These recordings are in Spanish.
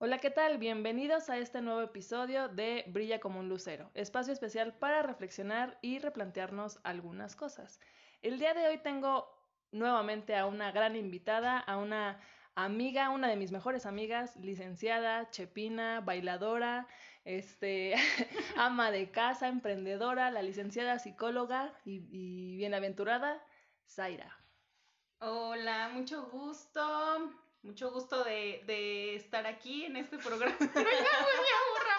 Hola, ¿qué tal? Bienvenidos a este nuevo episodio de Brilla como un lucero, espacio especial para reflexionar y replantearnos algunas cosas. El día de hoy tengo nuevamente a una gran invitada, a una amiga, una de mis mejores amigas, licenciada, chepina, bailadora, este, ama de casa, emprendedora, la licenciada psicóloga y, y bienaventurada, Zaira. Hola, mucho gusto. Mucho gusto de, de estar aquí en este programa. aburra,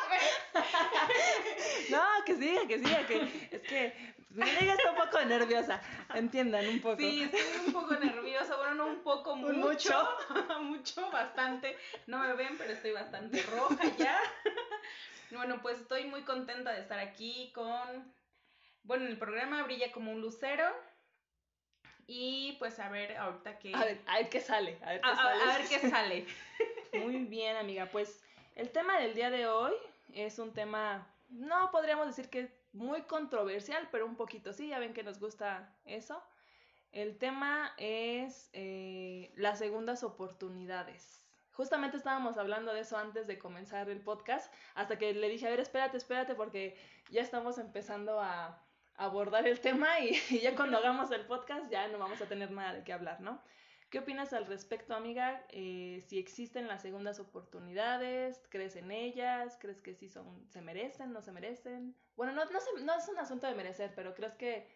No, que siga, que siga, que es que mi amiga está un poco nerviosa. Entiendan un poco. Sí, estoy un poco nerviosa. Bueno, no un poco, mucho. Mucho, mucho bastante. No me ven, pero estoy bastante roja ya. Bueno, pues estoy muy contenta de estar aquí con. Bueno, el programa brilla como un lucero. Y pues a ver ahorita qué... A ver, a ver qué sale. A ver qué, sale. A ver qué sale. Muy bien, amiga. Pues el tema del día de hoy es un tema, no podríamos decir que muy controversial, pero un poquito sí, ya ven que nos gusta eso. El tema es eh, las segundas oportunidades. Justamente estábamos hablando de eso antes de comenzar el podcast, hasta que le dije, a ver, espérate, espérate, porque ya estamos empezando a, abordar el tema y, ya cuando hagamos el podcast ya no vamos a tener nada de qué hablar, ¿no? ¿Qué opinas al respecto, amiga? Eh, si existen las segundas oportunidades, ¿crees en ellas? ¿Crees que sí son, se merecen, no se merecen? Bueno, no, no, no es un asunto de merecer, pero ¿crees que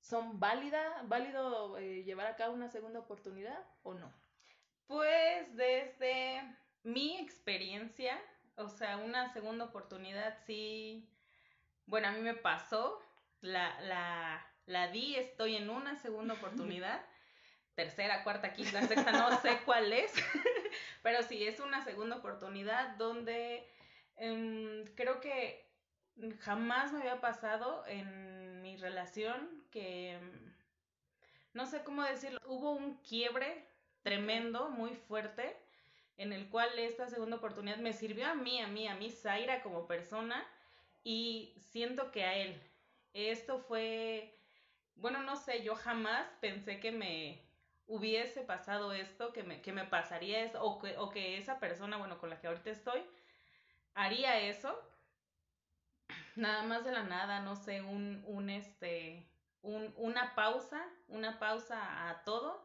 son válida, válido eh, llevar a cabo una segunda oportunidad o no? Pues desde mi experiencia, o sea, una segunda oportunidad sí, bueno, a mí me pasó, la, la, la di, estoy en una segunda oportunidad. Tercera, cuarta, quinta, sexta, no sé cuál es, pero sí, es una segunda oportunidad donde em, creo que jamás me había pasado en mi relación que, em, no sé cómo decirlo, hubo un quiebre tremendo, muy fuerte, en el cual esta segunda oportunidad me sirvió a mí, a mí, a mí, Zaira como persona, y siento que a él, esto fue, bueno, no sé, yo jamás pensé que me hubiese pasado esto, que me, que me pasaría eso, o que, o que esa persona, bueno, con la que ahorita estoy, haría eso. Nada más de la nada, no sé, un, un este, un, una pausa, una pausa a todo.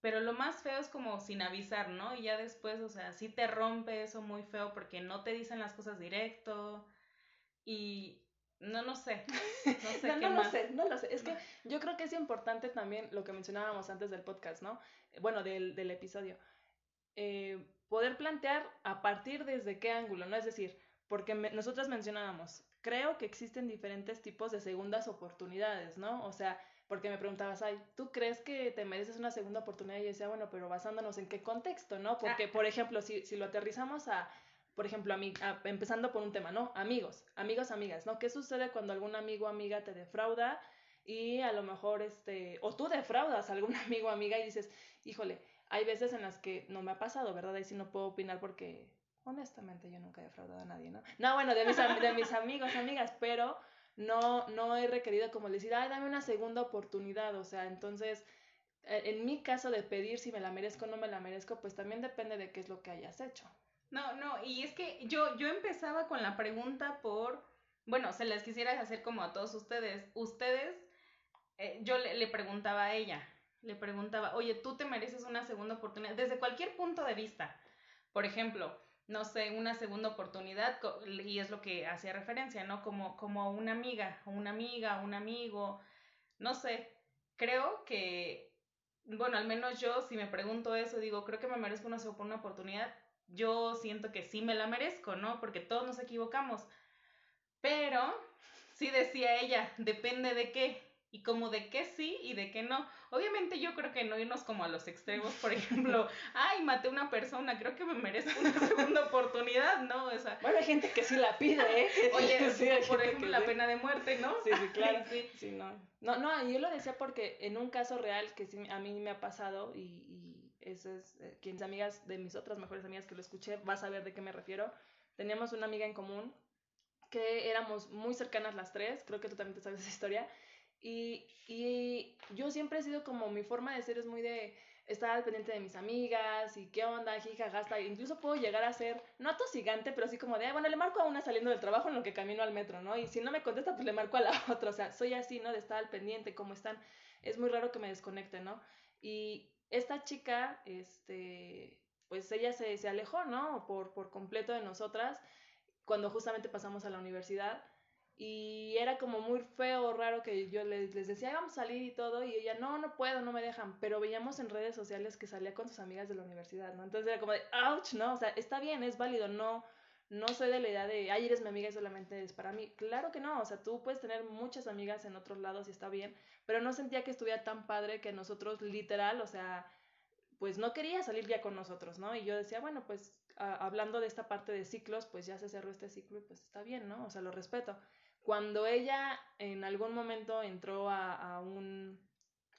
Pero lo más feo es como sin avisar, ¿no? Y ya después, o sea, sí te rompe eso muy feo porque no te dicen las cosas directo. Y, no, no sé. No sé no, no lo sé, no lo sé. Es que yo creo que es importante también lo que mencionábamos antes del podcast, ¿no? Bueno, del, del episodio. Eh, poder plantear a partir desde qué ángulo, ¿no? Es decir, porque nosotras mencionábamos, creo que existen diferentes tipos de segundas oportunidades, ¿no? O sea, porque me preguntabas, ay, ¿tú crees que te mereces una segunda oportunidad? Y yo decía, bueno, pero basándonos en qué contexto, ¿no? Porque, ah. por ejemplo, si, si lo aterrizamos a por ejemplo, a empezando por un tema, ¿no? Amigos, amigos, amigas, ¿no? ¿Qué sucede cuando algún amigo o amiga te defrauda y a lo mejor, este, o tú defraudas a algún amigo o amiga y dices, híjole, hay veces en las que no me ha pasado, ¿verdad? Ahí sí no puedo opinar porque, honestamente, yo nunca he defraudado a nadie, ¿no? No, bueno, de mis, de mis amigos, amigas, pero no, no he requerido como decir, ay, dame una segunda oportunidad, o sea, entonces e, en mi caso de pedir si me la merezco o no me la merezco, pues también depende de qué es lo que hayas hecho. No, no, y es que yo, yo empezaba con la pregunta por, bueno, se les quisiera hacer como a todos ustedes. Ustedes, eh, yo le, le, preguntaba a ella, le preguntaba, oye, tú te mereces una segunda oportunidad, desde cualquier punto de vista. Por ejemplo, no sé, una segunda oportunidad, y es lo que hacía referencia, ¿no? Como, como una amiga, una amiga, un amigo, no sé, creo que, bueno, al menos yo, si me pregunto eso, digo, creo que me merezco una segunda oportunidad yo siento que sí me la merezco, ¿no? Porque todos nos equivocamos. Pero, sí decía ella, depende de qué. Y como de qué sí y de qué no. Obviamente yo creo que no irnos como a los extremos, por ejemplo, ay, maté a una persona, creo que me merezco una segunda oportunidad, ¿no? O sea, bueno, hay gente que sí la pide, ¿eh? Oye, sí, por ejemplo, la pena de muerte, ¿no? Sí, sí, claro. sí. sí, no. No, no, yo lo decía porque en un caso real que sí a mí me ha pasado y eso es, eh, amigas de mis otras mejores amigas que lo escuché, vas a ver de qué me refiero. Teníamos una amiga en común que éramos muy cercanas las tres, creo que tú también sabes esa historia, y, y yo siempre he sido como mi forma de ser es muy de, estar al pendiente de mis amigas y qué onda, hija, gasta. Incluso puedo llegar a ser, no atosigante, pero así como de, bueno, le marco a una saliendo del trabajo en lo que camino al metro, ¿no? Y si no me contesta, pues le marco a la otra. O sea, soy así, ¿no? De estar al pendiente, cómo están. Es muy raro que me desconecte, ¿no? Y esta chica, este, pues ella se, se alejó, ¿no? Por, por completo de nosotras cuando justamente pasamos a la universidad. Y era como muy feo, raro que yo les, les, decía, vamos a salir y todo, y ella, no, no puedo, no me dejan, pero veíamos en redes sociales que salía con sus amigas de la universidad, ¿no? Entonces era como de, ouch, ¿no? O sea, está bien, es válido, no, no soy de la idea de, ay, eres mi amiga y solamente es para mí. Claro que no, o sea, tú puedes tener muchas amigas en otros lados y está bien, pero no sentía que estuviera tan padre que nosotros literal, o sea, pues no quería salir ya con nosotros, ¿no? Y yo decía, bueno, pues hablando de esta parte de ciclos, pues ya se cerró este ciclo y pues está bien, ¿no? O sea, lo respeto. Cuando ella en algún momento entró a, un,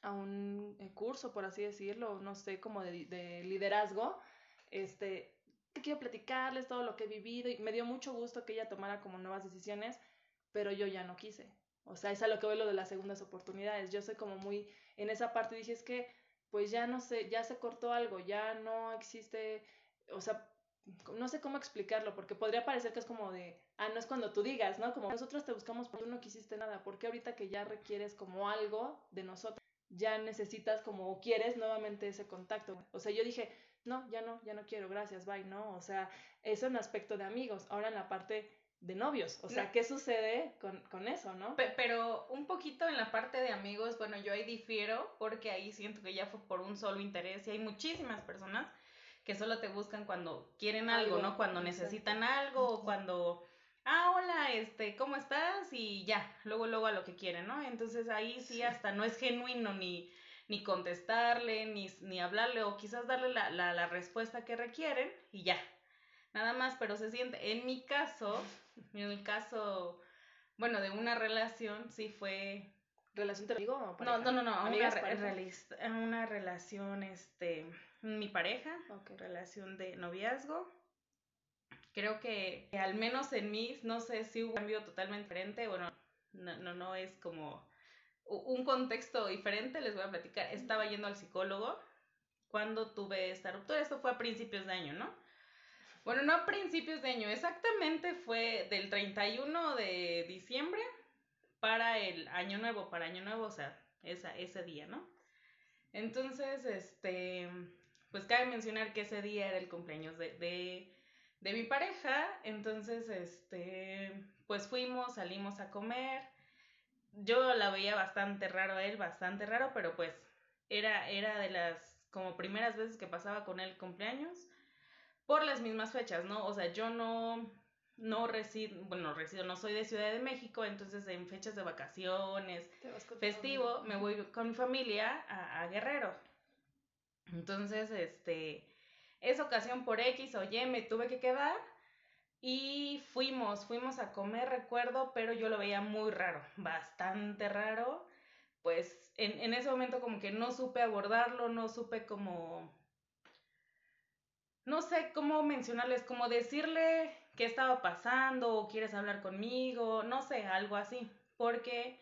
a un eh, curso, por así decirlo, no sé, como de, de liderazgo, este, quiero platicarles todo lo que he vivido y me dio mucho gusto que ella tomara como nuevas decisiones, pero yo ya no quise. O sea, es a lo que veo lo de las segundas oportunidades. Yo soy como muy en esa parte dije, es que pues ya no sé, ya se cortó algo, ya no existe, o sea, no sé cómo explicarlo, porque podría parecer que es como de, ah, no es cuando tú digas, ¿no? Como nosotros te buscamos porque tú no quisiste nada, porque ahorita que ya requieres como algo de nosotros, ya necesitas como o quieres nuevamente ese contacto. O sea, yo dije, no, ya no, ya no quiero, gracias, bye, ¿no? O sea, eso en aspecto de amigos. Ahora en la parte de novios, o sea, ¿qué sucede con, con eso, no? Pero un poquito en la parte de amigos, bueno, yo ahí difiero porque ahí siento que ya fue por un solo interés y hay muchísimas personas que solo te buscan cuando quieren algo, ¿no? Cuando necesitan algo o cuando, ah, hola, este, ¿cómo estás? Y ya, luego, luego a lo que quieren, ¿no? Entonces ahí sí hasta no es genuino ni, ni contestarle, ni, ni hablarle o quizás darle la, la, la respuesta que requieren y ya, nada más, pero se siente, en mi caso, en el caso, bueno, de una relación, sí fue... ¿Relación te digo? No, no, no, no, una, una relación, este, mi pareja, relación de noviazgo. Creo que, al menos en mí, no sé si hubo un cambio totalmente diferente, bueno, no, no, no es como un contexto diferente, les voy a platicar. Estaba yendo al psicólogo cuando tuve esta ruptura, esto fue a principios de año, ¿no? Bueno, no a principios de año, exactamente fue del 31 de diciembre para el año nuevo, para año nuevo, o sea, esa, ese día, ¿no? Entonces, este, pues cabe mencionar que ese día era el cumpleaños de, de, de mi pareja, entonces, este, pues fuimos, salimos a comer, yo la veía bastante raro a él, bastante raro, pero pues era, era de las como primeras veces que pasaba con él cumpleaños por las mismas fechas, ¿no? O sea, yo no, no resido, bueno, resido, no soy de Ciudad de México, entonces en fechas de vacaciones, festivo, me voy con mi familia a, a Guerrero. Entonces, este, esa ocasión por X o Y me tuve que quedar y fuimos, fuimos a comer, recuerdo, pero yo lo veía muy raro, bastante raro. Pues en, en ese momento como que no supe abordarlo, no supe cómo, no sé cómo mencionarles, como decirle qué estaba pasando o quieres hablar conmigo, no sé, algo así, porque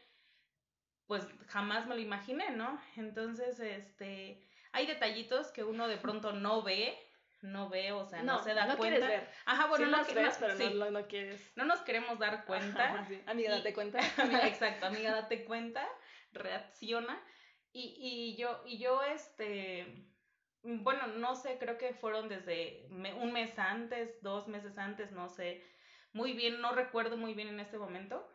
pues jamás me lo imaginé, ¿no? Entonces, este, hay detallitos que uno de pronto no ve, no ve, o sea, no, se da no cuenta. Quieres ver. Ajá, bueno, no, no ves, pero no, no, quieres. No nos queremos dar cuenta. Amiga, date cuenta. exacto, amiga, date cuenta, reacciona. Y, y yo, y yo, este, bueno, no sé, creo que fueron desde un mes antes, dos meses antes, no sé, muy bien, no recuerdo muy bien en este momento.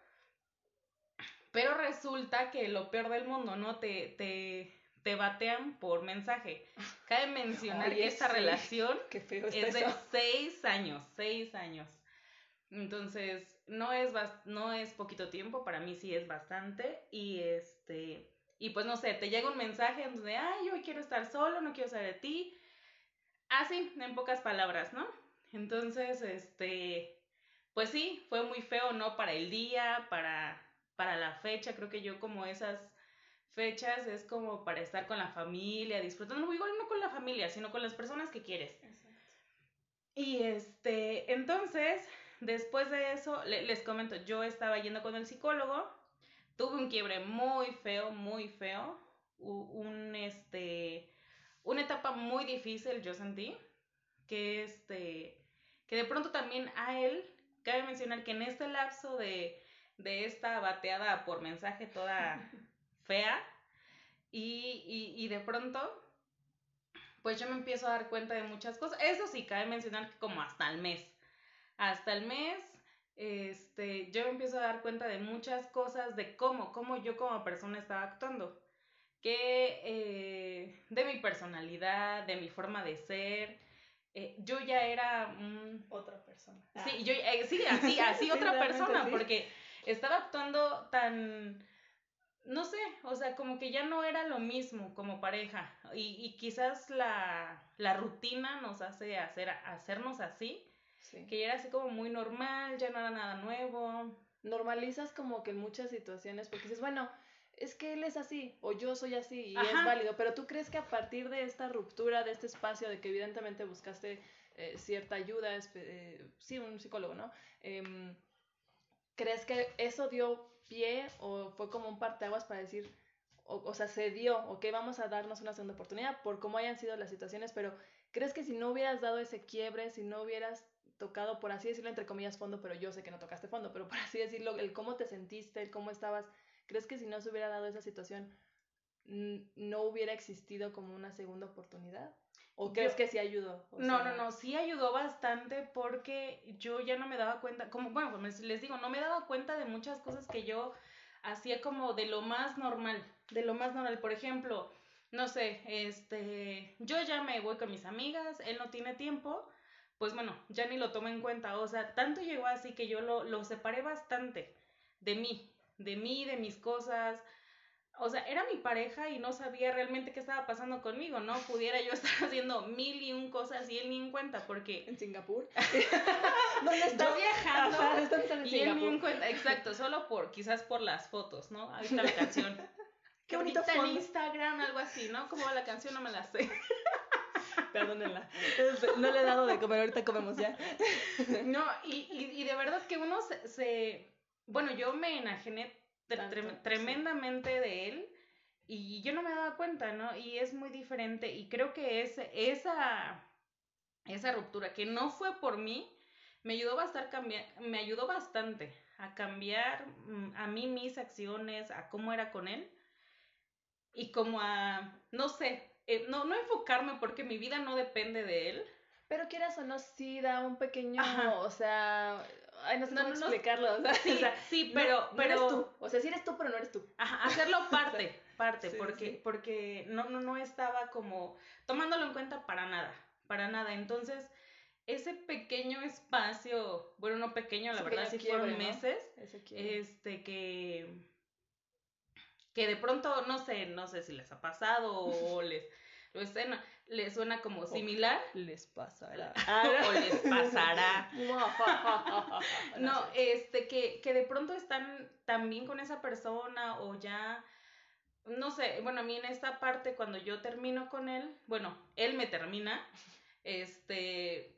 Pero resulta que lo peor del mundo, ¿no? Te, te, te batean por mensaje. Cabe mencionar que esta relación es de seis años, seis años. Entonces, no es, no es poquito tiempo, para mí sí es bastante. Y este, y pues no sé, te llega un mensaje donde, ay, yo quiero estar solo, no quiero saber de ti. Así, en pocas palabras, ¿no? Entonces, este, pues sí, fue muy feo, ¿no? Para el día, para, para la fecha, creo que yo como esas fechas es como para estar con la familia, disfrutando, igual no con la familia, sino con las personas que quieres. Y este, entonces, después de eso, les comento, yo estaba yendo con el psicólogo, tuve un quiebre muy feo, muy feo, un, este, una etapa muy difícil, yo sentí, que este, que de pronto también a él, cabe mencionar que en este lapso de, de esta bateada por mensaje toda fea, y, y, y de pronto, pues yo me empiezo a dar cuenta de muchas cosas. Eso sí, cabe mencionar que como hasta el mes. Hasta el mes, este, yo me empiezo a dar cuenta de muchas cosas, de cómo, cómo yo como persona estaba actuando. Que eh, de mi personalidad, de mi forma de ser, eh, yo ya era otra persona. Sí, yo, eh, sí, así, así otra persona, porque estaba actuando tan no sé, o sea, como que ya no era lo mismo como pareja y, y quizás la, la, rutina nos hace hacer, hacernos así, que ya era así como muy normal, ya no era nada nuevo. Normalizas como que en muchas situaciones, porque dices, bueno, es que él es así o yo soy así y es válido, pero tú crees que a partir de esta ruptura, de este espacio, de que evidentemente buscaste eh, cierta ayuda, eh, sí, un psicólogo, ¿no? Em, ¿Crees que eso dio pie o fue como un parteaguas para decir, o, o sea, se dio, ok, vamos a darnos una segunda oportunidad por cómo hayan sido las situaciones, pero ¿crees que si no hubieras dado ese quiebre, si no hubieras tocado, por así decirlo, entre comillas, fondo, pero yo sé que no tocaste fondo, pero por así decirlo, el cómo te sentiste, el cómo estabas, ¿crees que si no se hubiera dado esa situación, no hubiera existido como una segunda oportunidad? ¿O crees que sí ayudó? no, no, no, sí ayudó bastante porque yo ya no me daba cuenta, como, bueno, pues les digo, no me daba cuenta de muchas cosas que yo hacía como de lo más normal, de lo más normal. Por ejemplo, no sé, este, yo ya me voy con mis amigas, él no tiene tiempo, pues bueno, ya ni lo tomo en cuenta. O sea, tanto llegó así que yo lo, lo separé bastante de mí, de mí, de mis cosas, o sea, era mi pareja y no sabía realmente qué estaba pasando conmigo, ¿no? Pudiera yo estar haciendo mil y un cosas y él ni en cuenta, porque... En Singapur. ¿Dónde está viajando. y él ni en cuenta, exacto, solo por, quizás por las fotos, ¿no? Ahí está la canción. Qué bonita en Instagram, algo así, ¿no? Como la canción no me la sé. Perdónenla. No le he dado de comer, ahorita comemos ya. No, y, y, de verdad que uno se, se... Bueno, yo me enajené tremendamente de él y yo no me daba cuenta, ¿no? Y es muy diferente y creo que ese, esa, esa ruptura que no fue por mí, me ayudó, bastante me ayudó bastante a cambiar mm, a mí mis acciones, a cómo era con él y como a, no sé, eh, no, no enfocarme porque mi vida no depende de él. Pero quieras o no, sí da un pequeño, o sea, Ay, no sé cómo explicarlo. sí, pero, pero... eres tú. O sea, sí eres tú, pero no eres tú. Ajá, hacerlo parte, parte, porque, porque no, no, no estaba como tomándolo en cuenta para nada, para nada. Entonces, ese pequeño espacio, bueno, no pequeño, la verdad, sí fueron meses, este, que, que de pronto, no sé, no sé si les ha pasado o les, lo escena le suena como similar. Les pasará. o les pasará. no, este, que, que de pronto están también con esa persona o ya, no sé, bueno, a mí en esta parte cuando yo termino con él, bueno, él me termina, este,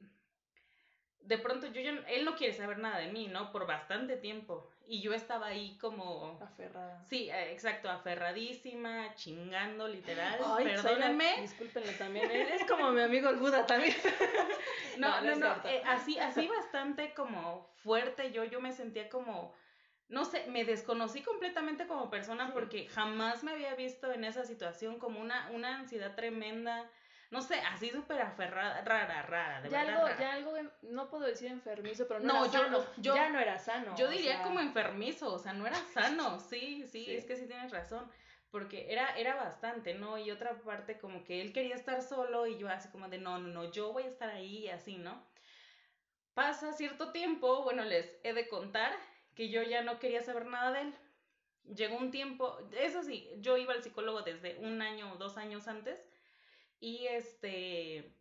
de pronto yo ya, él no quiere saber nada de mí, ¿no? Por bastante tiempo. Y yo estaba ahí como... Aferrada. Sí, eh, exacto, aferradísima, chingando, literal. Ay, Perdónenme. Discúlpenlo también. Es como mi amigo el Buda también. no, no, no. Eh, así, así bastante como fuerte. Yo, yo me sentía como... No sé, me desconocí completamente como persona porque jamás me había visto en esa situación como una, una ansiedad tremenda no sé, así súper aferrada, rara, rara, de ya verdad. Algo, Ya algo, no puedo decir enfermizo, pero no, era yo, sano. Yo, ya no era sano. Yo diría como enfermizo, o sea, no era sano, sí, sí, es que sí tienes razón. Porque era, era bastante, ¿no? Y otra parte como que él quería estar solo y yo así como de, no, no, no, yo voy a estar ahí y así, ¿no? Pasa cierto tiempo, bueno, les he de contar que yo ya no quería saber nada de él. Llegó un tiempo, eso sí, yo iba al psicólogo desde un año o dos años antes y este,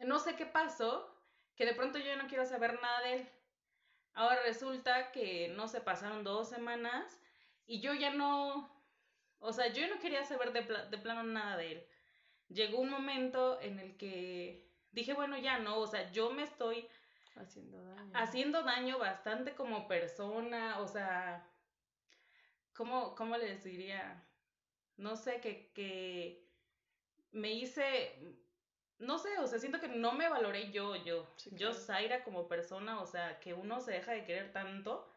no sé qué pasó, que de pronto yo no quiero saber nada de él. Ahora resulta que no se pasaron dos semanas y yo ya no, o sea, yo no quería saber de, de plano nada de él. Llegó un momento en el que dije, bueno, ya no, o sea, yo me estoy haciendo daño. Haciendo daño bastante como persona, o sea, ¿cómo, cómo les diría? No sé, que, que me hice, no sé, o sea, siento que no me valoré yo, yo, yo, Zaira como persona, o sea, que uno se deja de querer tanto.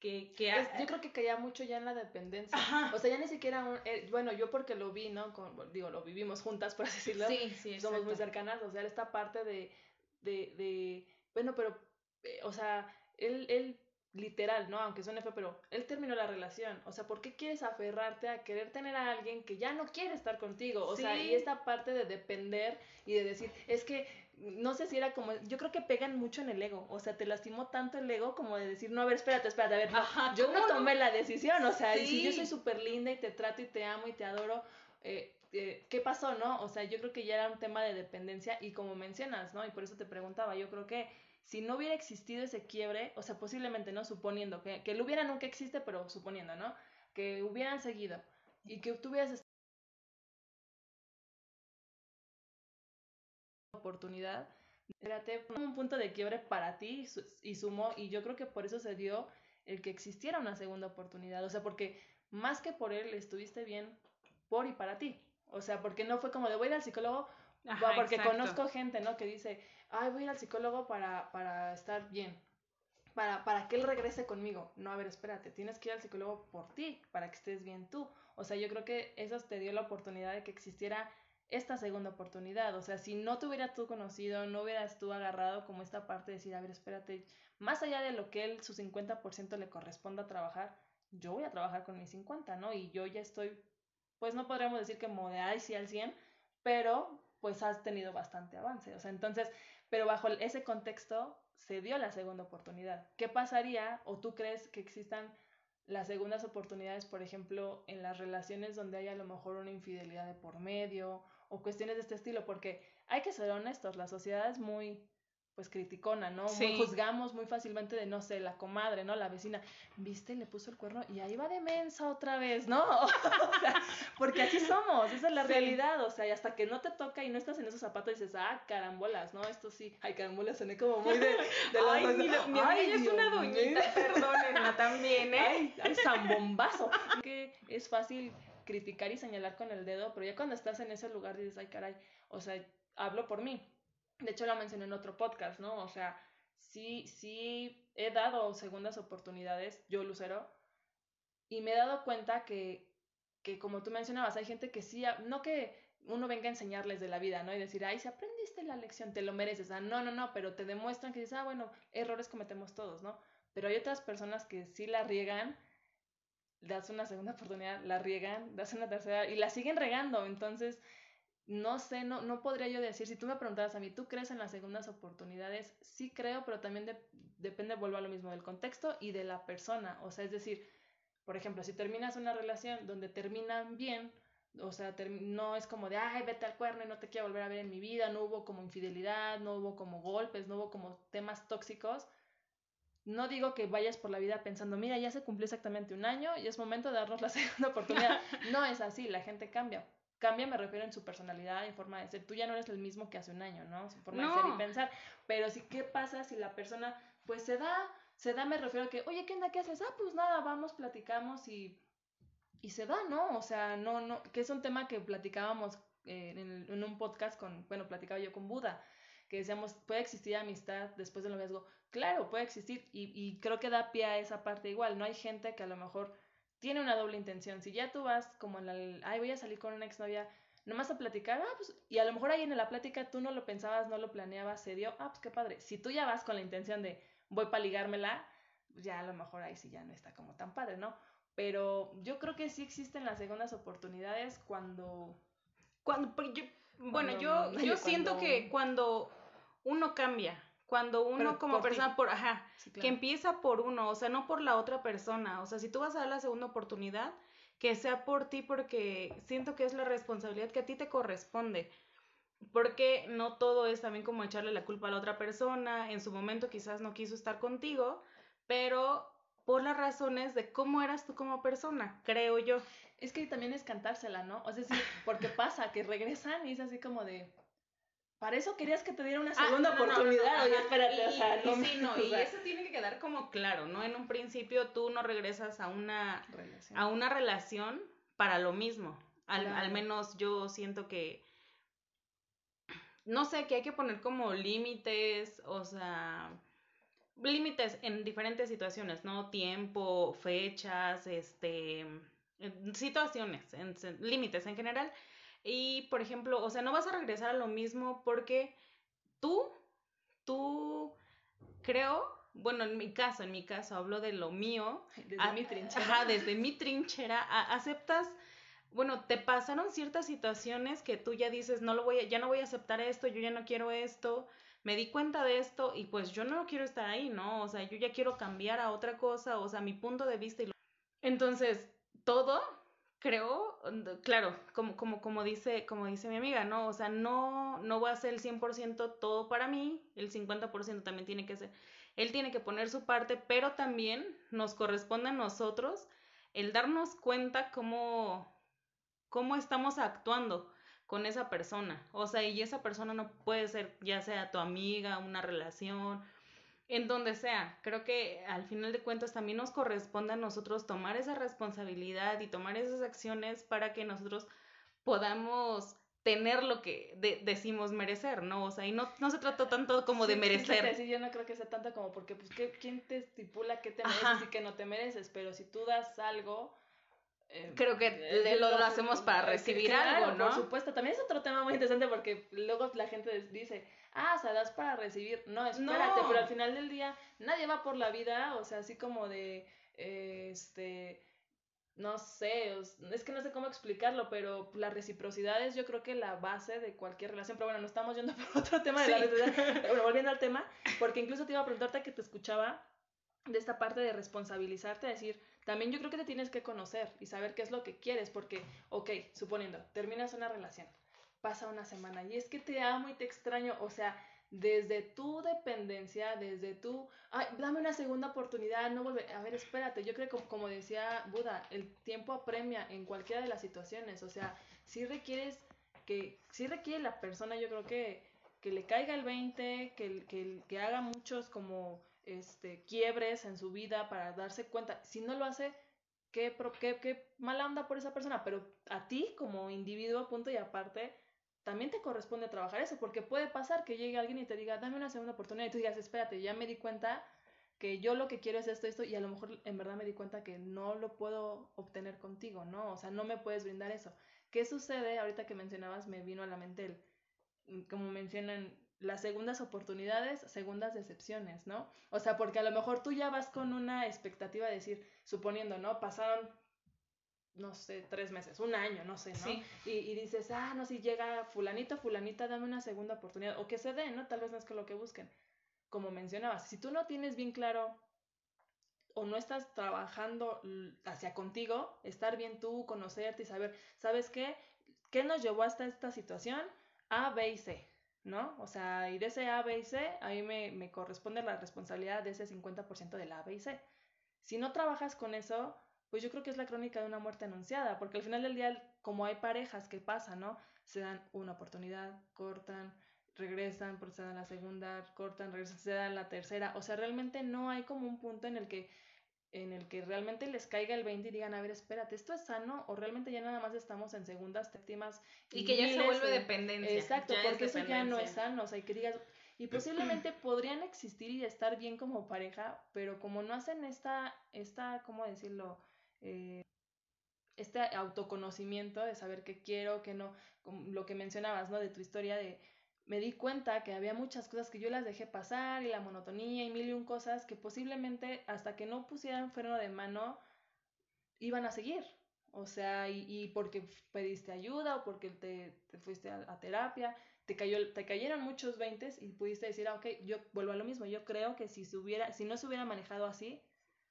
Que, que yo creo que caía mucho ya en la dependencia. O sea, ya ni siquiera, un, eh, bueno, yo porque lo vi, ¿no? Con, digo, lo vivimos juntas, por así decirlo. Sí, sí, Somos muy cercanas, o sea, esta parte de, de, de bueno, pero, eh, o sea, él, él literal, ¿no? Aunque suene feo, pero él terminó la relación. O sea, ¿por qué quieres aferrarte a querer tener a alguien que ya no quiere estar contigo? O sea, y esta parte de depender y de decir, es que no sé si era como, yo creo que pegan mucho en el ego, o sea, te lastimó tanto el ego como de decir, no, a ver, espérate, espérate, a ver, yo no tomé la decisión, o sea, y si yo soy súper linda y te trato y te amo y te adoro, eh, eh, ¿qué pasó, no? O sea, yo creo que ya era un tema de dependencia y como mencionas, ¿no? Y por eso te preguntaba, yo creo que si no hubiera existido ese quiebre, o sea, posiblemente, ¿no? Suponiendo que, que lo hubiera nunca existe, pero suponiendo, ¿no? Que hubieran seguido y que tuvieras oportunidad, fíjate, un punto de quiebre para ti y sumó, y yo creo que por eso se dio el que existiera una segunda oportunidad, o sea, porque más que por él estuviste bien por y para ti, o sea, porque no fue como de voy a ir al psicólogo, porque conozco gente, ¿no? Que dice, ay, voy a ir al psicólogo para, para estar bien, para, para que él regrese conmigo. No, a ver, espérate, tienes que ir al psicólogo por ti, para que estés bien tú. O sea, yo creo que eso te dio la oportunidad de que existiera esta segunda oportunidad. O sea, si no te hubieras tú conocido, no hubieras tú agarrado como esta parte de decir, a ver, espérate, más allá de lo que él, su 50% le corresponda trabajar, yo voy a trabajar con mi 50, ¿no? Y yo ya estoy, pues no podríamos decir que como de, ay, sí al 100, pero pues has tenido bastante avance. O sea, entonces, pero bajo ese contexto se dio la segunda oportunidad. ¿Qué pasaría o tú crees que existan las segundas oportunidades, por ejemplo, en las relaciones donde hay a lo mejor una infidelidad de por medio o cuestiones de este estilo? Porque hay que ser honestos, la sociedad es muy pues criticona, ¿no? Muy juzgamos muy fácilmente de, no sé, la comadre, ¿no? La vecina, viste, le puso el cuerno y ahí va de mensa otra vez, ¿no? o sea, porque así somos, esa es la realidad, o sea, y hasta que no te toca y no estás en esos zapatos dices, ah, carambolas, ¿no? Esto sí, ay, carambolas, soné como muy de, de Ay, mi, mi ay, es una doñita, perdónenla también, ¿eh? Ay, ay, zambombazo. que es fácil criticar y señalar con el dedo, pero ya cuando estás en ese lugar dices, ay, caray, o sea, hablo por mí, de hecho, lo mencioné en otro podcast, ¿no? O sea, sí, sí he dado segundas oportunidades, yo Lucero, y me he dado cuenta que, que como tú mencionabas, hay gente que sí, no que uno venga a enseñarles de la vida, ¿no? Y decir, ay, si aprendiste la lección, te lo mereces. Ah, no, no, no, pero te demuestran que dices, ah, bueno, errores cometemos todos, ¿no? Pero hay otras personas que sí la riegan, das una segunda oportunidad, la riegan, das una tercera y la siguen regando. Entonces, no sé, no, no podría yo decir, si tú me preguntabas a mí, ¿tú crees en las segundas oportunidades? Sí creo, pero también depende, vuelvo a lo mismo, del contexto y de la persona. O sea, es decir, por ejemplo, si terminas una relación donde terminan bien, o sea, no es como de, ay, vete al cuerno y no te quiero volver a ver en mi vida, no hubo como infidelidad, no hubo como golpes, no hubo como temas tóxicos. No digo que vayas por la vida pensando, mira, ya se cumplió exactamente un año y es momento de darnos la segunda oportunidad. no es así, la gente cambia cambia me refiero en su personalidad, en forma de ser. Tú ya no eres el mismo que hace un año, ¿no? Su forma de ser y pensar. Pero sí, ¿qué pasa si la persona, pues se da, se da, me refiero a que, oye, ¿qué onda? ¿Qué haces? Ah, pues nada, vamos, platicamos y, y se da, ¿no? O sea, no, no, que es un tema que platicábamos eh, en, en, un podcast con, bueno, platicaba yo con Buda, que decíamos, ¿puede existir amistad después del noviazgo? Claro, puede existir y, y creo que da pie a esa parte igual, ¿no? Hay gente que a lo mejor tiene una doble intención. Si ya tú vas como en la, ay, voy a salir con una exnovia, nomás a platicar, ah, pues, y a lo mejor ahí en la plática tú no lo pensabas, no lo planeabas, se dio, ah, pues qué padre. Si tú ya vas con la intención de voy para ligármela, ya a lo mejor ahí sí ya no está como tan padre, ¿no? Pero yo creo que sí existen las segundas oportunidades cuando... Cuando, yo, bueno, yo, yo siento que cuando uno cambia, cuando uno como persona, por, ajá, que empieza por uno, o sea, no por la otra persona, o sea, si tú vas a dar la segunda oportunidad, que sea por ti porque siento que es la responsabilidad que a ti te corresponde. Porque no todo es también como echarle la culpa a la otra persona, en su momento quizás no quiso estar contigo, pero por las razones de cómo eras tú como persona, creo yo. Es que también es cantársela, ¿no? O sea, sí, porque pasa que regresan y es así como de, para eso querías que te diera una ah, segunda oportunidad. Oye, espérate, o sea, no, y sí, no, y eso tiene que quedar como claro, ¿no? En un principio tú no regresas a una relación, a una relación para lo mismo. Al, al menos yo siento que, no sé, que hay que poner como límites, o sea, límites en diferentes situaciones, ¿no? Tiempo, fechas, este, situaciones, en, límites en general. Y, por ejemplo, o sea, no vas a regresar a lo mismo porque tú, tú, creo, bueno, en mi caso, en mi caso, hablo de lo mío. Desde mi trinchera. Ajá, desde mi trinchera, aceptas bueno, te pasaron ciertas situaciones que tú ya dices, no lo voy a, ya no voy a aceptar esto, yo ya no quiero esto, me di cuenta de esto y pues yo no quiero estar ahí, ¿no? O sea, yo ya quiero cambiar a otra cosa, o sea, mi punto de vista y lo... Entonces, todo creo, claro, como, como, como, dice, como dice mi amiga, ¿no? O sea, no, no voy a hacer el 100% todo para mí, el 50% también tiene que ser, él tiene que poner su parte, pero también nos corresponde a nosotros el darnos cuenta cómo, cómo estamos actuando con esa persona. O sea, y esa persona no puede ser ya sea tu amiga, una relación, en donde sea. Creo que al final de cuentas también nos corresponde a nosotros tomar esa responsabilidad y tomar esas acciones para que nosotros podamos tener lo que decimos merecer, ¿no? O sea, y no, no se trata tanto como de merecer. Sí, yo no creo que sea tanto como porque, pues, ¿quién te estipula qué te mereces y qué no te mereces? Pero si tú das algo, creo que eh, lo, hacemos para recibir algo, ¿no? Por supuesto, también es otro tema muy interesante porque luego la gente dice, ah, o sea, das para recibir. No, espérate, pero al final del día nadie va por la vida, o sea, así como de, este, no sé, es que no sé cómo explicarlo, pero la reciprocidad es yo creo que la base de cualquier relación, pero bueno, no estamos yendo por otro tema de la reciprocidad, bueno, volviendo al tema, porque incluso te iba a preguntarte que te escuchaba de esta parte de responsabilizarte, decir, también yo creo que te tienes que conocer y saber qué es lo que quieres, porque, ok, suponiendo, terminas una relación, pasa una semana y es que te amo y te extraño, o sea, desde tu dependencia, desde tu, ay, dame una segunda oportunidad, no vuelve, a ver, espérate, yo creo que como decía Buda, el tiempo apremia en cualquiera de las situaciones, o sea, si requieres que, si requiere la persona, yo creo que, que le caiga el 20, que, que, que haga muchos como este, quiebres en su vida para darse cuenta. Si no lo hace, qué, qué, qué mala onda por esa persona, pero a ti como individuo, punto y aparte, también te corresponde trabajar eso, porque puede pasar que llegue alguien y te diga, dame una segunda oportunidad, y tú digas, espérate, ya me di cuenta que yo lo que quiero es esto, esto, y a lo mejor en verdad me di cuenta que no lo puedo obtener contigo, ¿no? O sea, no me puedes brindar eso. ¿Qué sucede? Ahorita que mencionabas, me vino a la mente el, como mencionan, las segundas oportunidades, segundas decepciones, ¿no? O sea, porque a lo mejor tú ya vas con una expectativa de decir, suponiendo, ¿no? Pasaron, no sé, tres meses, un año, no sé, ¿no? Y, y, dices, ah, no, si llega fulanito, fulanita, dame una segunda oportunidad, o que se dé, ¿no? Tal vez no es que lo que busquen. Como mencionabas, si tú no tienes bien claro o no estás trabajando hacia contigo, estar bien tú, conocerte y saber, ¿sabes qué? ¿Qué nos llevó hasta esta situación? A, B y C ¿no? O sea, y de ese A, B y C, a mí me, me corresponde la responsabilidad de ese 50% del A, B y C. Si no trabajas con eso, pues yo creo que es la crónica de una muerte anunciada, porque al final del día, como hay parejas que pasan, ¿no? Se dan una oportunidad, cortan, regresan, se dan la segunda, cortan, regresan, se dan la tercera. O sea, realmente no hay como un punto en el que en el que realmente les caiga el 20 y digan, a ver, espérate, ¿esto es sano? O realmente ya nada más estamos en segundas, séptimas. Y, que ya se vuelve dependencia. Exacto, porque eso ya no es sano. O sea, y que digas, y posiblemente podrían existir y estar bien como pareja, pero como no hacen esta, esta ¿cómo decirlo? Eh, este autoconocimiento de saber qué quiero, qué no, lo que mencionabas, ¿no? De tu historia de me di cuenta que había muchas cosas que yo las dejé pasar y la monotonía y mil y un cosas que posiblemente hasta que no pusieran freno de mano iban a seguir. O sea, y, y porque pediste ayuda o porque te, te fuiste a, terapia, te, cayó, te cayeron muchos veintes y pudiste decir, ah, ok, yo vuelvo a lo mismo. Yo creo que si, se si no se hubiera manejado así,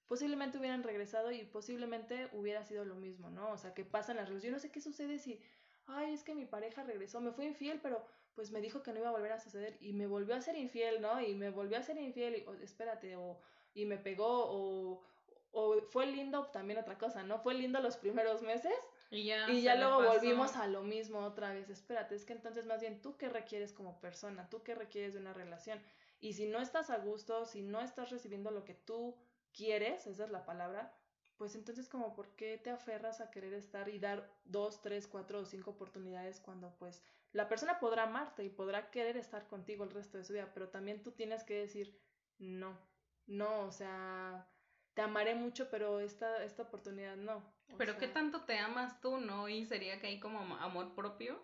posiblemente hubieran regresado y posiblemente hubiera sido lo mismo, ¿no? O sea, que pasan las relaciones. Yo no sé qué sucede si, ay, es que mi pareja regresó, me fue infiel, pero pues me dijo que no iba a volver a suceder y me volvió a ser infiel, ¿no? Y me volvió a ser infiel, y, espérate, o, y me pegó, o, o fue lindo también otra cosa, ¿no? Fue lindo los primeros meses y ya, y ya luego volvimos a lo mismo otra vez. Espérate, es que entonces más bien tú qué requieres como persona, tú qué requieres de una relación. Y si no estás a gusto, si no estás recibiendo lo que tú quieres, esa es la palabra, pues entonces como por qué te aferras a querer estar y dar dos, tres, cuatro o cinco oportunidades cuando pues la persona podrá amarte y podrá querer estar contigo el resto de su vida, pero también tú tienes que decir no, no, o sea, te amaré mucho, pero esta, esta oportunidad no. pero qué tanto te amas tú, ¿no? Y sería que hay como amor propio.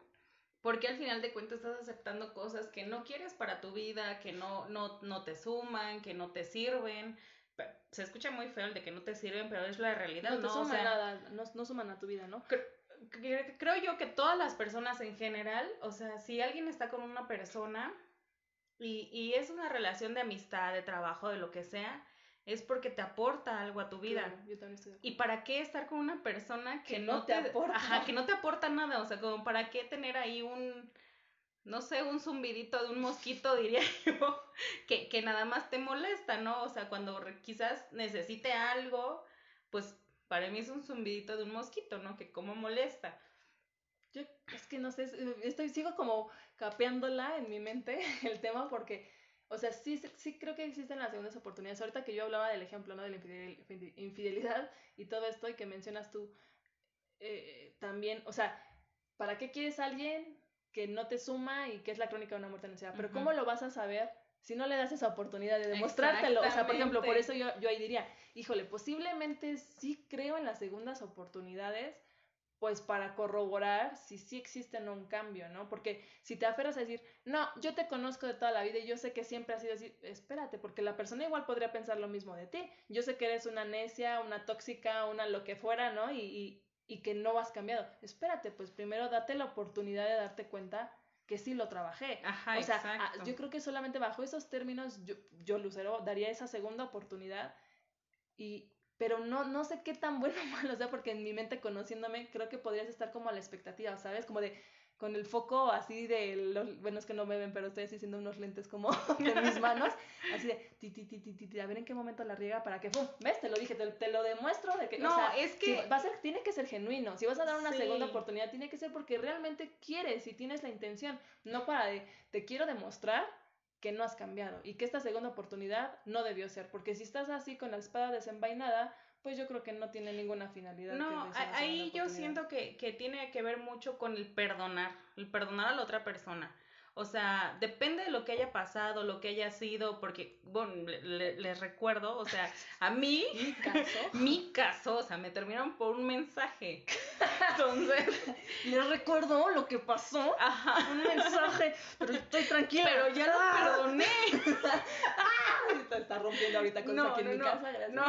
Porque al final de cuentas estás aceptando cosas que no quieres para tu vida, que no, no, no te suman, que no te sirven. Se escucha muy feo el de que no te sirven, pero es la realidad, ¿no? No suman nada, no, suman a tu vida, ¿no? creo yo que todas las personas en general, o sea, si alguien está con una persona y, y es una relación de amistad, de trabajo, de lo que sea, es porque te aporta algo a tu vida. yo también estoy ¿Y para qué estar con una persona que, no te, aporta? Ajá, que no te aporta nada, o sea, como para qué tener ahí un, no sé, un zumbidito de un mosquito, diría yo, que, que nada más te molesta, ¿no? O sea, cuando quizás necesite algo, pues para mí es un zumbidito de un mosquito, ¿no? Que como molesta. Yo es que no sé, estoy, sigo como capeándola en mi mente el tema porque, o sea, sí, sí creo que existen las segundas oportunidades. Ahorita que yo hablaba del ejemplo, ¿no? De la infidelidad y todo esto y que mencionas tú eh, también, o sea, ¿para qué quieres a alguien que no te suma y que es la crónica de una muerte anunciada? Pero ¿cómo lo vas a saber si no le das esa oportunidad de demostrártelo? O sea, por ejemplo, por eso yo, yo ahí diría, híjole, posiblemente sí creo en las segundas oportunidades, pues para corroborar si sí existe o no un cambio, ¿no? Porque si te aferras a decir, no, yo te conozco de toda la vida y yo sé que siempre has sido así, espérate, porque la persona igual podría pensar lo mismo de ti. Yo sé que eres una necia, una tóxica, una lo que fuera, ¿no? Y, y, y que no has cambiado. Espérate, pues primero date la oportunidad de darte cuenta que sí lo trabajé. Ajá, o sea, yo creo que solamente bajo esos términos yo, yo, Lucero, daría esa segunda oportunidad y, pero no, no sé qué tan bueno o malo, sea, porque en mi mente conociéndome, creo que podrías estar como a la expectativa, ¿sabes? Como de, con el foco así de los, bueno, es que no me ven, pero estoy haciendo unos lentes como de mis manos, así de, ti, ti, ti, ti, a ver en qué momento la riega para que, ¡pum! ¿Ves? Te lo dije, te, lo demuestro de que, no, o sea, es que, va a ser, tiene que ser genuino, si vas a dar una segunda oportunidad, tiene que ser porque realmente quieres y tienes la intención, no para de, te quiero demostrar que no has cambiado y que esta segunda oportunidad no debió ser, porque si estás así con la espada desenvainada, pues yo creo que no tiene ninguna finalidad. No, ahí yo siento que, que tiene que ver mucho con el perdonar, el perdonar a la otra persona. O sea, depende de lo que haya pasado, lo que haya sido, porque, bueno, les recuerdo, o sea, a mí, mi caso, mi caso, o sea, me terminaron por un mensaje. Entonces, les recuerdo lo que pasó, Ajá. un mensaje, pero estoy tranquila. Pero ya lo ah. perdoné. ah, está rompiendo ahorita con no, no, mi casa, No,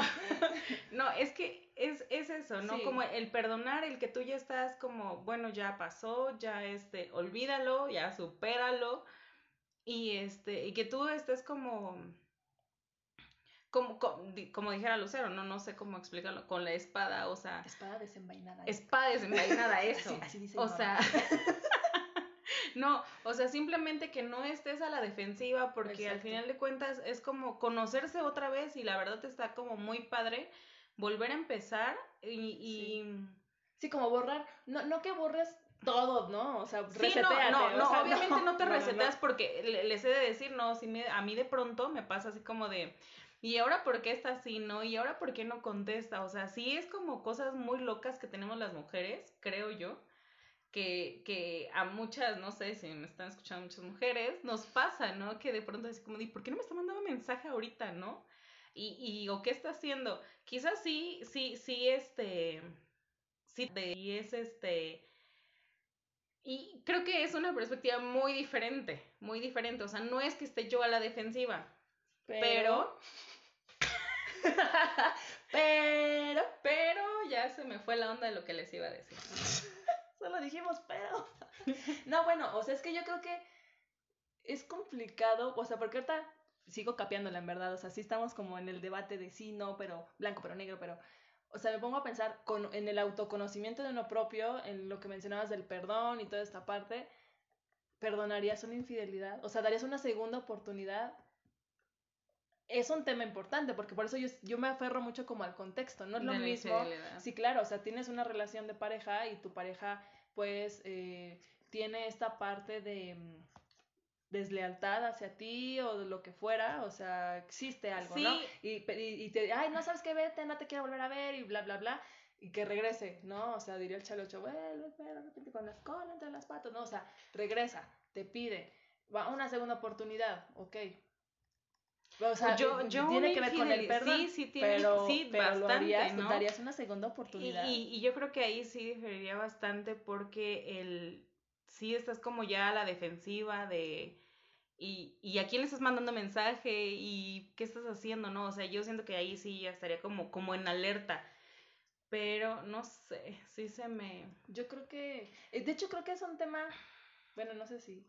no, es que es, es eso, ¿no? Como el perdonar, el que tú ya estás como, bueno, ya pasó, ya este, olvídalo, ya supéralo. Y este, y que tú estés como, como, como, dijera Lucero, no, no sé cómo explicarlo, con la espada, o sea. Espada desenvainada. Espada desenvainada, eso. así, dice o sea. no, o sea, simplemente que no estés a la defensiva, porque al final de cuentas es como conocerse otra vez y la verdad está como muy padre volver a empezar y... Sí. como borrar, no, no que borres todo, ¿no? O sea, sí, no, no, no obviamente no, te reseteas porque les he de decir, no, si me, a mí de pronto me pasa así como de, ¿y ahora por qué está así, no? ¿Y ahora por qué no contesta? O sea, sí es como cosas muy locas que tenemos las mujeres, creo yo, que, que a muchas, no sé si me están escuchando muchas mujeres, nos pasa, ¿no? Que de pronto es como, de, ¿por qué no me está mandando mensaje ahorita, no? Y, y o qué está haciendo. Quizás sí, sí, sí, este, sí, y es este, y creo que es una perspectiva muy diferente, muy diferente, o sea, no es que esté yo a la defensiva, pero, pero, pero, ya se me fue la onda de lo que les iba a decir. Solo dijimos pero. no, bueno, o sea, es que yo creo que es complicado, o sea, porque ahorita sigo capeándola en verdad, o sea, sí estamos como en el debate de sí, no, pero blanco, pero negro, pero, o sea, me pongo a pensar con, en el autoconocimiento de uno propio, en lo que mencionabas del perdón y toda esta parte, ¿perdonarías una infidelidad? O sea, ¿darías una segunda oportunidad? Es un tema importante, porque por eso yo, yo me aferro mucho como al contexto, no es lo mismo. Sí, claro, o sea, tienes una relación de pareja y tu pareja, pues, eh, tiene esta parte de deslealtad hacia ti o de lo que fuera, o sea, existe algo, ¿no? Y, y, te, ay, no sabes qué, vete, no te quiero volver a ver y bla, bla, bla, y que regrese, ¿no? O sea, diría el chalocho, vuelve, de repente con las colas entre las patas, ¿no? O sea, regresa, te pide, va una segunda oportunidad, ok. O sea, yo, yo tiene que ver con el perdón, sí, sí, tiene, pero, sí, bastante, ¿no? darías una segunda oportunidad. Y, y, yo creo que ahí sí diferiría bastante porque el sí estás como ya a la defensiva de y, y a quién le estás mandando mensaje y qué estás haciendo, ¿no? O sea, yo siento que ahí sí ya estaría como, como en alerta. Pero no sé, sí se me. Yo creo que. Eh, de hecho, creo que es un tema. Bueno, no sé si.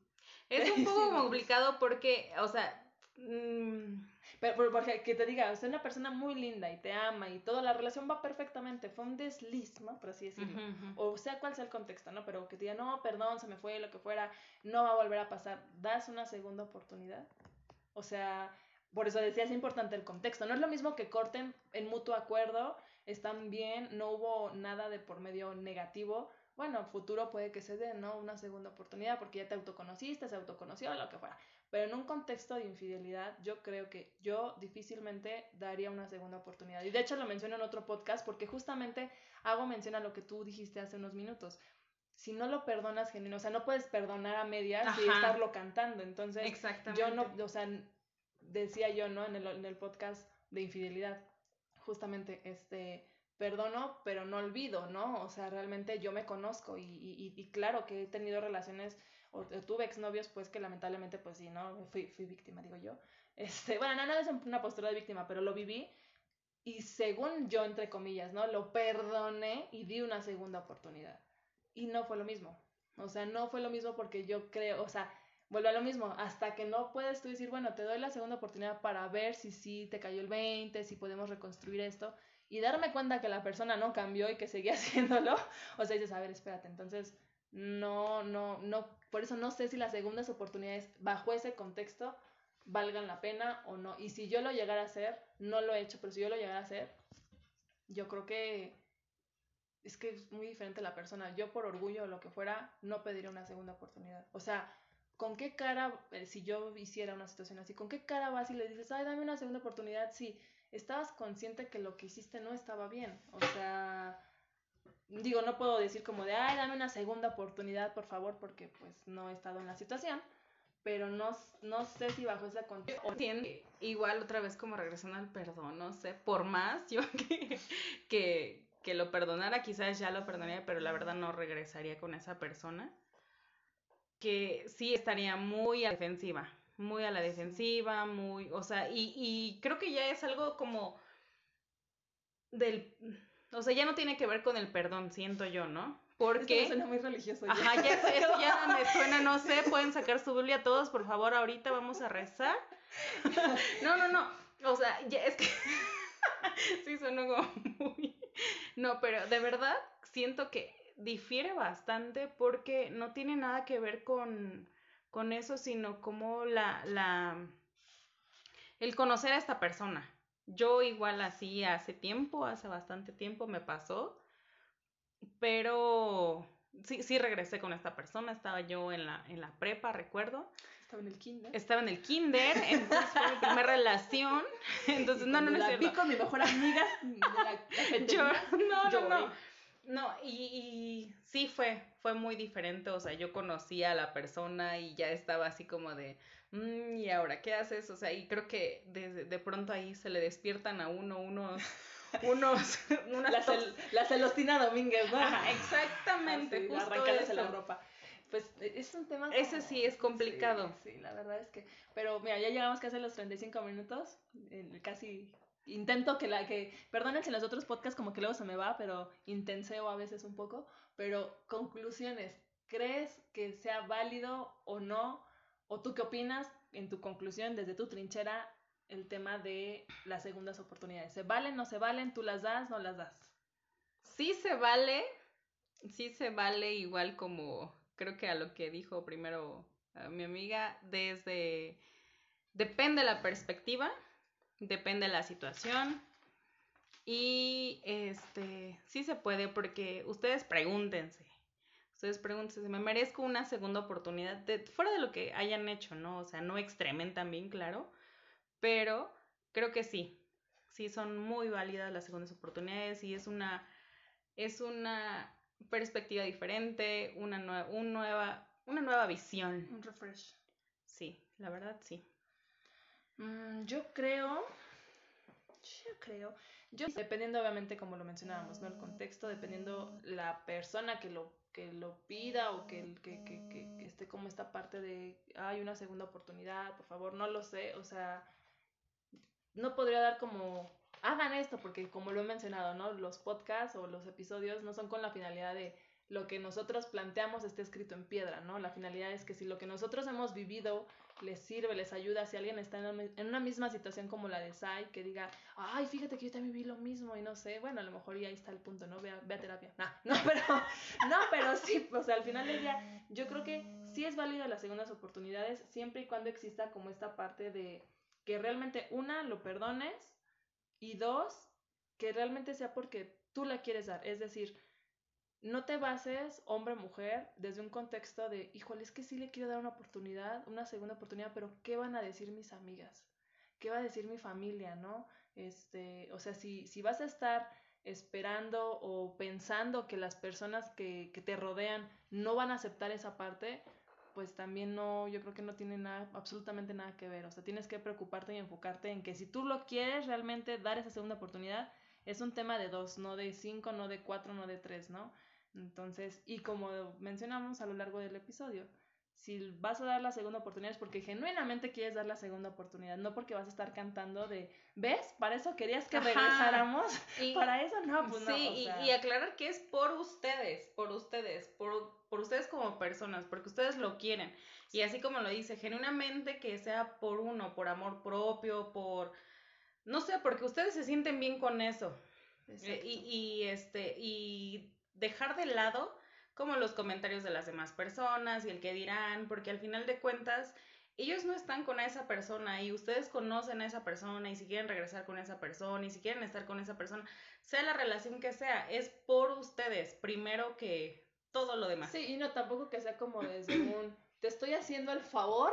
Es un poco complicado porque, o sea, Mm, pero, porque que te diga, es una persona muy linda y te ama y toda la relación va perfectamente, fue un desliz, ¿no? Por así decirlo. O sea, cuál sea el contexto, ¿no? Pero que te diga, no, perdón, se me fue, lo que fuera, no va a volver a pasar. ¿Das una segunda oportunidad? O sea, por eso decía, es importante el contexto. No es lo mismo que corten en mutuo acuerdo, están bien, no hubo nada de por medio negativo. Bueno, futuro puede que se dé, ¿no? Una segunda oportunidad porque ya te autoconociste, se autoconoció, lo que fuera. Pero en un contexto de infidelidad, yo creo que yo difícilmente daría una segunda oportunidad. Y de hecho lo menciono en otro podcast porque justamente hago mención a lo que tú dijiste hace unos minutos. Si no lo perdonas genuino, o sea, no puedes perdonar a medias y estarlo cantando. Entonces, yo no, o sea, decía yo, ¿no? En el, en el podcast de infidelidad, justamente, este, perdono, pero no olvido, ¿no? O sea, realmente yo me conozco y, y, claro que he tenido relaciones o, tuve exnovios, pues que lamentablemente, pues sí, ¿no? Fui, fui víctima, digo yo. Este, bueno, no, no es una postura de víctima, pero lo viví y según yo, entre comillas, ¿no? Lo perdoné y di una segunda oportunidad. Y no fue lo mismo. O sea, no fue lo mismo porque yo creo, o sea, vuelve a lo mismo, hasta que no puedes tú decir, bueno, te doy la segunda oportunidad para ver si sí te cayó el 20, si podemos reconstruir esto, y darme cuenta que la persona no cambió y que seguía haciéndolo, o sea, dices, a ver, espérate, entonces no, no, no, por eso no sé si las segundas oportunidades bajo ese contexto valgan la pena o no. Y si yo lo llegara a hacer, no lo he hecho, pero si yo lo llegara a hacer, yo creo que es que es muy diferente la persona. Yo por orgullo o lo que fuera, no pediría una segunda oportunidad. O sea, ¿con qué cara, eh, si yo hiciera una situación así, con qué cara vas y le dices, ay, dame una segunda oportunidad? Si estabas consciente que lo que hiciste no estaba bien. O sea digo, no puedo decir como de, ay, dame una segunda oportunidad, por favor, porque pues no he estado en la situación, pero no, no sé si bajo esa contexto. Igual otra vez como regresando al perdón, no sé, por más yo que, que, que lo perdonara, quizás ya lo perdonaría, pero la verdad no regresaría con esa persona, que sí estaría muy defensiva, muy a la defensiva, muy, o sea, y, y creo que ya es algo como del o sea, ya no tiene que ver con el perdón, siento yo, ¿no? Porque... suena muy religioso. Ya. Ajá, ya, eso ya me suena, no sé, pueden sacar su Biblia todos, por favor, ahorita vamos a rezar. No, no, no, o sea, ya es que... sí, suena como muy... No, pero de verdad siento que difiere bastante porque no tiene nada que ver con, con eso, sino como la, la... el conocer a esta persona. Yo igual así hace tiempo, hace bastante tiempo me pasó, pero sí, sí regresé con esta persona, estaba yo en la, en la prepa, recuerdo. Estaba en el kinder. Estaba en el kinder, entonces fue mi primera relación. Entonces, no, no, no. La vi con mi mejor amiga. yo, no, no, no. No, y, y, sí fue, fue muy diferente, o sea, yo conocía a la persona y ya estaba así como de, mm, ¿y ahora qué haces? O sea, y creo que de, de pronto ahí se le despiertan a uno unos, unos, la, la, Celostina Domínguez, ¿no? exactamente, justo eso. la ropa. Pues e, es un tema. Ese sí es complicado. Sí, la verdad es que. Pero mira, ya llegamos casi a los 35 minutos, casi intento que la que, perdónense en los otros podcasts como que luego se me va, pero intenseo a veces un poco, pero conclusiones, ¿crees que sea válido o no? ¿O tú qué opinas en tu conclusión desde tu trinchera el tema de las segundas oportunidades? ¿Se valen, no se valen? ¿Tú las das, no las das? Sí se vale, sí se vale igual como creo que a lo que dijo primero mi amiga, desde, depende la perspectiva depende de la situación. Y este, sí se puede porque ustedes pregúntense. Ustedes pregúntense, ¿me merezco una segunda oportunidad? De, fuera de lo que hayan hecho, ¿no? O sea, no extremen también, claro, pero creo que sí, sí son muy válidas las segundas oportunidades y es una, es una perspectiva diferente, una, nueva, una nueva visión. Un refresh. Sí, la verdad sí. Mm, yo creo, yo creo, yo dependiendo obviamente como lo mencionábamos, ¿no? El contexto, dependiendo la persona que lo que lo pida o que, que, que, que, esté como esta parte de hay una segunda oportunidad, por favor, no lo sé, o sea, no podría dar como hagan esto, porque como lo he mencionado, ¿no? Los podcasts o los episodios no son con la finalidad de lo que nosotros planteamos esté escrito en piedra, ¿no? La finalidad es que si lo que nosotros hemos vivido les sirve, les ayuda, si alguien está en una misma situación como la de Sai, que diga, ay, fíjate que yo también vi lo mismo y no sé, bueno, a lo mejor ya ahí está el punto, ¿no? Ve a, terapia. no, pero, no, pero sí, o sea, al final del día, yo creo que sí es válida las segundas oportunidades, siempre y cuando exista como esta parte de que realmente, una, lo perdones y dos, que realmente sea porque tú la quieres dar, es decir, no te bases, hombre mujer, desde un contexto de, híjole, es que sí le quiero dar una oportunidad, una segunda oportunidad, pero ¿qué van a decir mis amigas? ¿Qué va a decir mi familia, no? Este, o sea, si, si vas a estar esperando o pensando que las personas que, que te rodean no van a aceptar esa parte, pues también no, yo creo que no tiene nada, absolutamente nada que ver. O sea, tienes que preocuparte y enfocarte en que si tú lo quieres realmente dar esa segunda oportunidad, es un tema de dos, no de cinco, no de cuatro, no de tres, ¿no? Entonces, y como mencionamos a lo largo del episodio, si vas a dar la segunda oportunidad es porque genuinamente quieres dar la segunda oportunidad, no porque vas a estar cantando de, ¿ves? Para eso querías que regresáramos, y, para eso no, pues no. Sí, y, aclarar que es por ustedes, por ustedes, por, por ustedes como personas, porque ustedes lo quieren. Y así como lo dice, genuinamente que sea por uno, por amor propio, por, no sé, porque ustedes se sienten bien con eso. Eh, y, y, este, y dejar de lado como los comentarios de las demás personas y el que dirán, porque al final de cuentas ellos no están con esa persona y ustedes conocen a esa persona y si quieren regresar con esa persona y si quieren estar con esa persona, sea la relación que sea, es por ustedes primero que todo lo demás. Sí, y no tampoco que sea como desde un te estoy haciendo el favor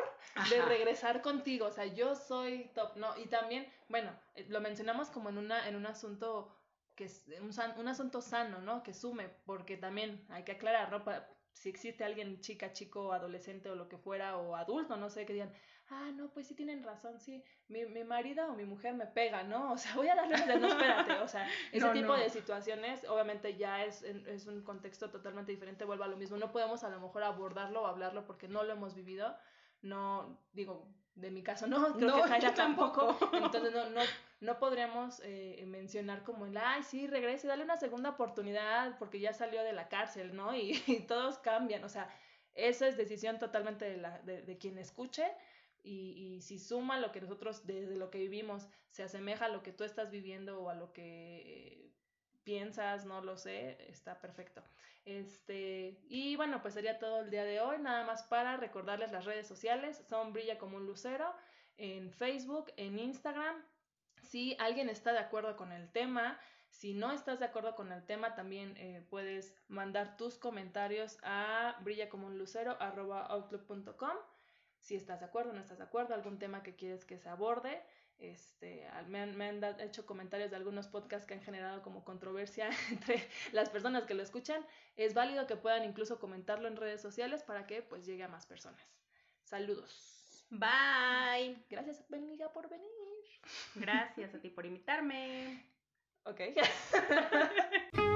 de regresar contigo, o sea, yo soy top, no, y también, bueno, eh, lo mencionamos como en una en un asunto que es un, un, asunto sano, ¿no? Que sume, porque también hay que aclarar, ¿no? si existe alguien, chica, chico, adolescente o lo que fuera, o adulto, no sé, que digan, ah, no, pues sí tienen razón, sí, mi, mi marido o mi mujer me pega, ¿no? O sea, voy a darle de, no, espérate, o sea, ese tipo de situaciones, obviamente ya es, es un contexto totalmente diferente, vuelvo a lo mismo, no podemos a lo mejor abordarlo o hablarlo porque no lo hemos vivido, no, digo, de mi caso no, creo que Jaira tampoco. Entonces no, no, no podríamos eh, mencionar como el, ay, sí, regrese, dale una segunda oportunidad porque ya salió de la cárcel, ¿no? Y, todos cambian, o sea, esa es decisión totalmente de, la, de, de quien escuche y, y, si suma lo que nosotros, desde lo que vivimos, se asemeja a lo que tú estás viviendo o a lo que eh, piensas, no lo sé, está perfecto. Este, y bueno, pues sería todo el día de hoy, nada más para recordarles las redes sociales, son Brilla como un lucero en Facebook, en Instagram. Si alguien está de acuerdo con el tema, si no estás de acuerdo con el tema, también eh, puedes mandar tus comentarios a brillacomunlucero.outlook.com. Si estás de acuerdo, no estás de acuerdo, algún tema que quieres que se aborde. Este, me han, me han hecho comentarios de algunos podcasts que han generado como controversia entre las personas que lo escuchan. Es válido que puedan incluso comentarlo en redes sociales para que pues llegue a más personas. Saludos. Bye. Gracias, Beniga, por venir. Gracias a ti por invitarme. Ok.